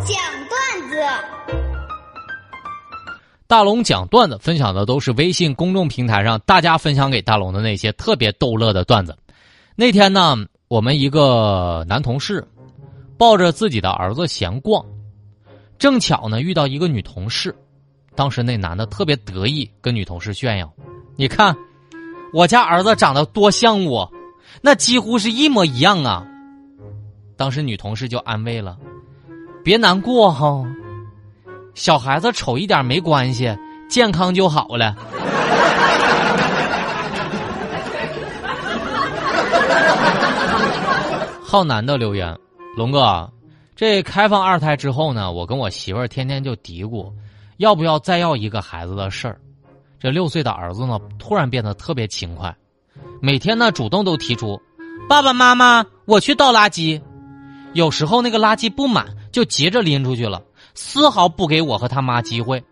讲段子。大龙讲段子，分享的都是微信公众平台上大家分享给大龙的那些特别逗乐的段子。那天呢，我们一个男同事抱着自己的儿子闲逛，正巧呢遇到一个女同事。当时那男的特别得意，跟女同事炫耀：“你看，我家儿子长得多像我，那几乎是一模一样啊。”当时女同事就安慰了：“别难过哈。”小孩子丑一点没关系，健康就好了。浩南的留言，龙哥，这开放二胎之后呢，我跟我媳妇儿天天就嘀咕，要不要再要一个孩子的事儿。这六岁的儿子呢，突然变得特别勤快，每天呢主动都提出，爸爸妈妈，我去倒垃圾。有时候那个垃圾不满，就急着拎出去了。丝毫不给我和他妈机会，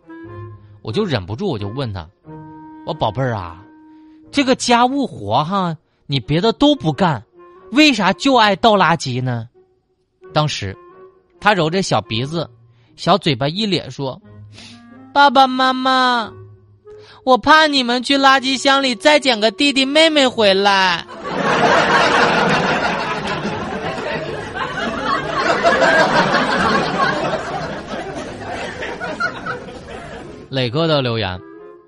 我就忍不住，我就问他：“我宝贝儿啊，这个家务活哈，你别的都不干，为啥就爱倒垃圾呢？”当时，他揉着小鼻子、小嘴巴一咧说：“爸爸妈妈，我怕你们去垃圾箱里再捡个弟弟妹妹回来。” 磊哥的留言，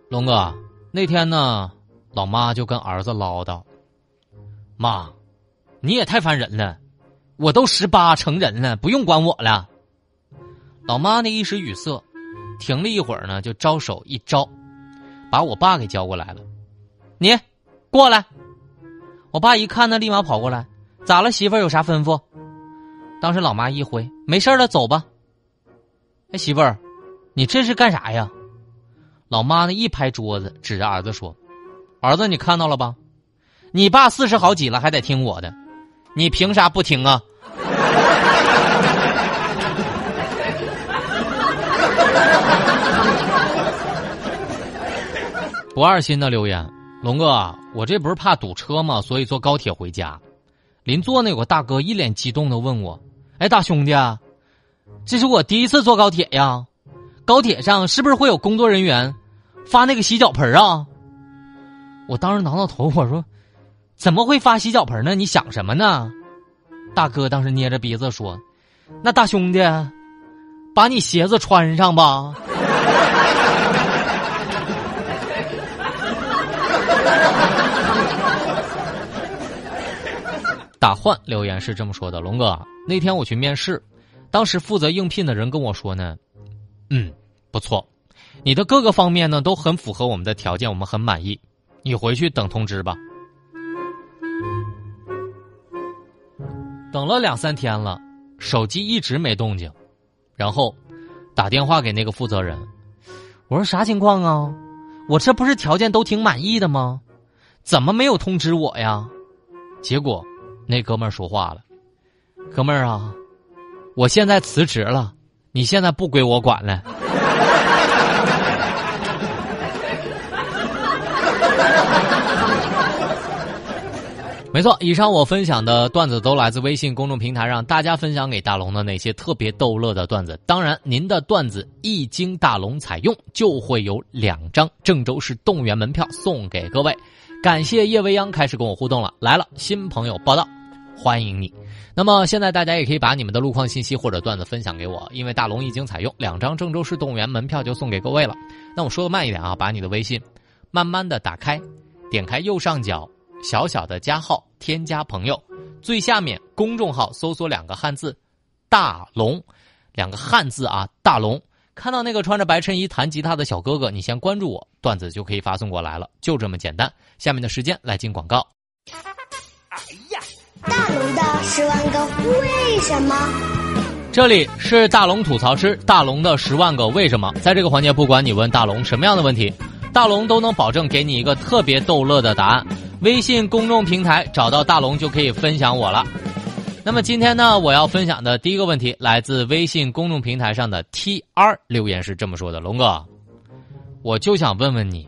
龙哥，那天呢，老妈就跟儿子唠叨：“妈，你也太烦人了，我都十八成人了，不用管我了。”老妈呢一时语塞，停了一会儿呢，就招手一招，把我爸给叫过来了：“你过来。”我爸一看呢，立马跑过来：“咋了，媳妇儿有啥吩咐？”当时老妈一挥：“没事了，走吧。”哎，媳妇儿，你这是干啥呀？老妈呢？一拍桌子，指着儿子说：“儿子，你看到了吧？你爸四十好几了，还得听我的，你凭啥不听啊？” 不二心的留言：龙哥，我这不是怕堵车吗？所以坐高铁回家。邻座那有个大哥一脸激动的问我：“哎，大兄弟，这是我第一次坐高铁呀。”高铁上是不是会有工作人员发那个洗脚盆啊？我当时挠挠头，我说：“怎么会发洗脚盆呢？你想什么呢？”大哥当时捏着鼻子说：“那大兄弟，把你鞋子穿上吧。” 打换留言是这么说的：“龙哥，那天我去面试，当时负责应聘的人跟我说呢。”嗯，不错，你的各个方面呢都很符合我们的条件，我们很满意。你回去等通知吧。等了两三天了，手机一直没动静，然后打电话给那个负责人，我说啥情况啊？我这不是条件都挺满意的吗？怎么没有通知我呀？结果那哥们儿说话了，哥们儿啊，我现在辞职了。你现在不归我管了。没错，以上我分享的段子都来自微信公众平台让大家分享给大龙的那些特别逗乐的段子。当然，您的段子一经大龙采用，就会有两张郑州市动物园门票送给各位。感谢叶未央开始跟我互动了，来了新朋友报道。欢迎你。那么现在大家也可以把你们的路况信息或者段子分享给我，因为大龙一经采用，两张郑州市动物园门票就送给各位了。那我说的慢一点啊，把你的微信慢慢的打开，点开右上角小小的加号，添加朋友，最下面公众号搜索两个汉字“大龙”，两个汉字啊，大龙。看到那个穿着白衬衣弹吉他的小哥哥，你先关注我，段子就可以发送过来了，就这么简单。下面的时间来进广告。哎呀！大龙的十万个为什么？这里是大龙吐槽师，大龙的十万个为什么。在这个环节，不管你问大龙什么样的问题，大龙都能保证给你一个特别逗乐的答案。微信公众平台找到大龙就可以分享我了。那么今天呢，我要分享的第一个问题来自微信公众平台上的 T R 留言是这么说的：龙哥，我就想问问你，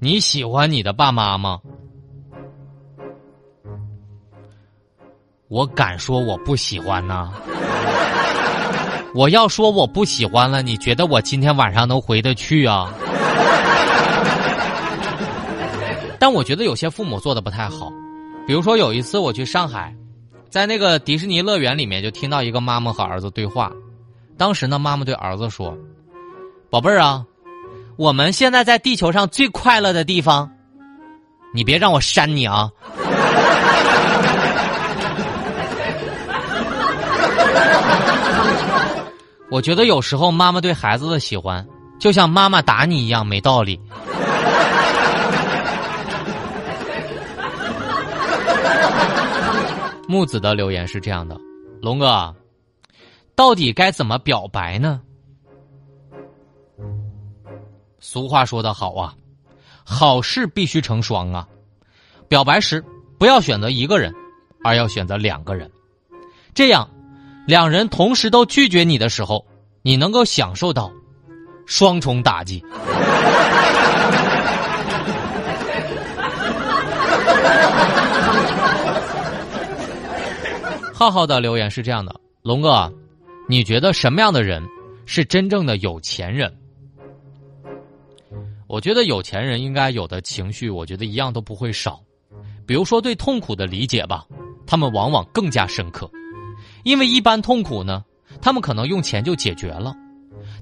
你喜欢你的爸妈吗？我敢说我不喜欢呐。我要说我不喜欢了，你觉得我今天晚上能回得去啊？但我觉得有些父母做的不太好，比如说有一次我去上海，在那个迪士尼乐园里面就听到一个妈妈和儿子对话，当时呢妈妈对儿子说：“宝贝儿啊，我们现在在地球上最快乐的地方，你别让我扇你啊。”我觉得有时候妈妈对孩子的喜欢，就像妈妈打你一样没道理。木子的留言是这样的：龙哥，到底该怎么表白呢？俗话说得好啊，好事必须成双啊。表白时不要选择一个人，而要选择两个人，这样。两人同时都拒绝你的时候，你能够享受到双重打击。浩浩的留言是这样的：龙哥，你觉得什么样的人是真正的有钱人？我觉得有钱人应该有的情绪，我觉得一样都不会少。比如说对痛苦的理解吧，他们往往更加深刻。因为一般痛苦呢，他们可能用钱就解决了，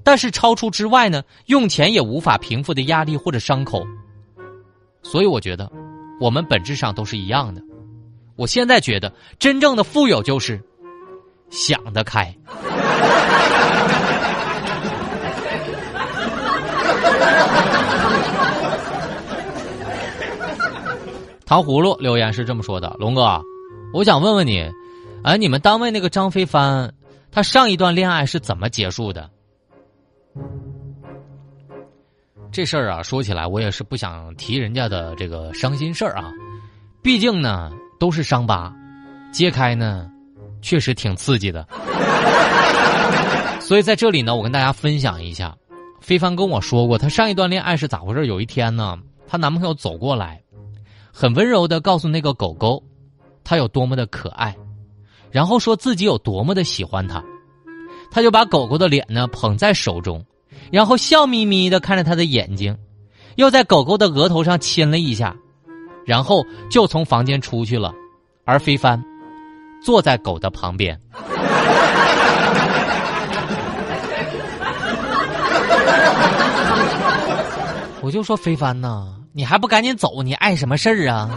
但是超出之外呢，用钱也无法平复的压力或者伤口。所以我觉得，我们本质上都是一样的。我现在觉得，真正的富有就是想得开。糖葫芦留言是这么说的：“龙哥，我想问问你。”哎，你们单位那个张飞帆，他上一段恋爱是怎么结束的？这事儿啊，说起来我也是不想提人家的这个伤心事儿啊，毕竟呢都是伤疤，揭开呢确实挺刺激的。所以在这里呢，我跟大家分享一下，非凡跟我说过，她上一段恋爱是咋回事？有一天呢，她男朋友走过来，很温柔的告诉那个狗狗，它有多么的可爱。然后说自己有多么的喜欢它，他就把狗狗的脸呢捧在手中，然后笑眯眯的看着他的眼睛，又在狗狗的额头上亲了一下，然后就从房间出去了。而飞帆坐在狗的旁边，我就说飞帆呐，你还不赶紧走？你碍什么事儿啊？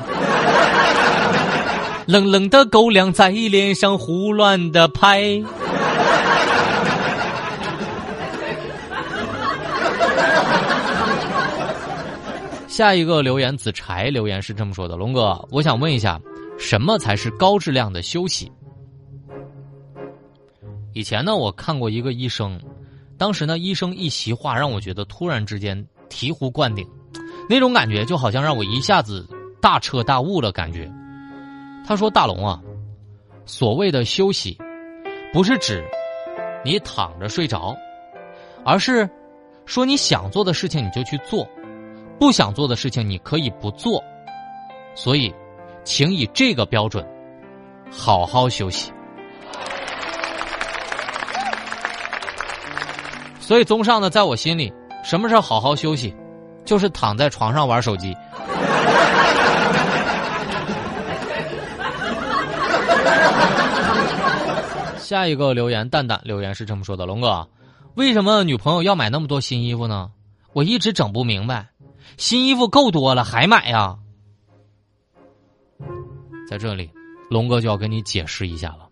冷冷的狗粮在脸上胡乱的拍。下一个留言，子柴留言是这么说的：“龙哥，我想问一下，什么才是高质量的休息？”以前呢，我看过一个医生，当时呢，医生一席话让我觉得突然之间醍醐灌顶，那种感觉就好像让我一下子大彻大悟了，感觉。他说：“大龙啊，所谓的休息，不是指你躺着睡着，而是说你想做的事情你就去做，不想做的事情你可以不做。所以，请以这个标准好好休息。所以，综上呢，在我心里，什么是好好休息？就是躺在床上玩手机。”下一个留言，蛋蛋留言是这么说的：“龙哥，为什么女朋友要买那么多新衣服呢？我一直整不明白，新衣服够多了还买呀？”在这里，龙哥就要跟你解释一下了。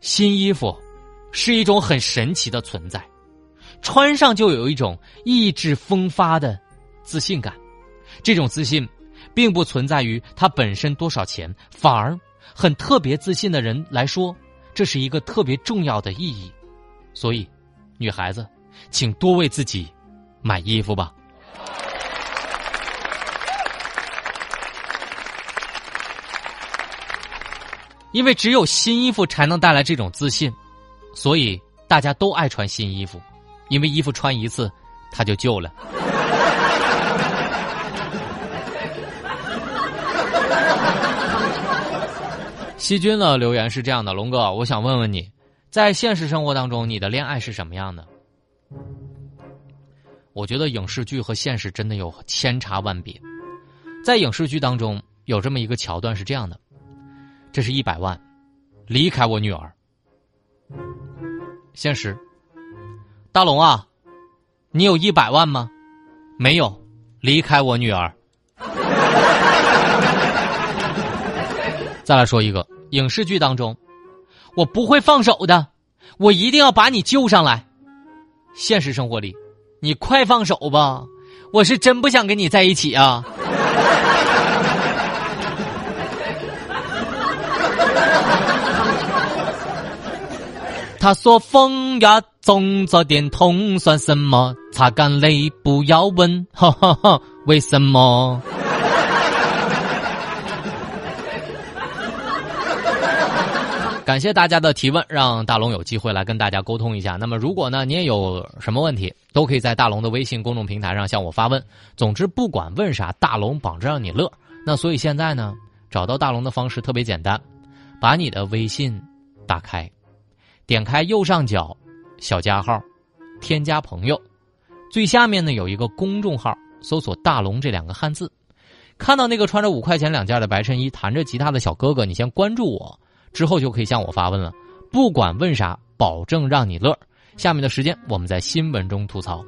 新衣服是一种很神奇的存在，穿上就有一种意志风发的自信感。这种自信，并不存在于它本身多少钱，反而很特别自信的人来说。这是一个特别重要的意义，所以，女孩子，请多为自己买衣服吧。因为只有新衣服才能带来这种自信，所以大家都爱穿新衣服，因为衣服穿一次，它就旧了。细菌的留言是这样的：龙哥，我想问问你，在现实生活当中，你的恋爱是什么样的？我觉得影视剧和现实真的有千差万别。在影视剧当中，有这么一个桥段是这样的：这是一百万，离开我女儿。现实，大龙啊，你有一百万吗？没有，离开我女儿。再来说一个影视剧当中，我不会放手的，我一定要把你救上来。现实生活里，你快放手吧，我是真不想跟你在一起啊。他说：“风呀，总着点痛算什么？擦干泪，不要问，哈哈哈，为什么？”感谢大家的提问，让大龙有机会来跟大家沟通一下。那么，如果呢你也有什么问题，都可以在大龙的微信公众平台上向我发问。总之，不管问啥，大龙保证让你乐。那所以现在呢，找到大龙的方式特别简单，把你的微信打开，点开右上角小加号，添加朋友，最下面呢有一个公众号，搜索“大龙”这两个汉字，看到那个穿着五块钱两件的白衬衣、弹着吉他的小哥哥，你先关注我。之后就可以向我发问了，不管问啥，保证让你乐。下面的时间，我们在新闻中吐槽。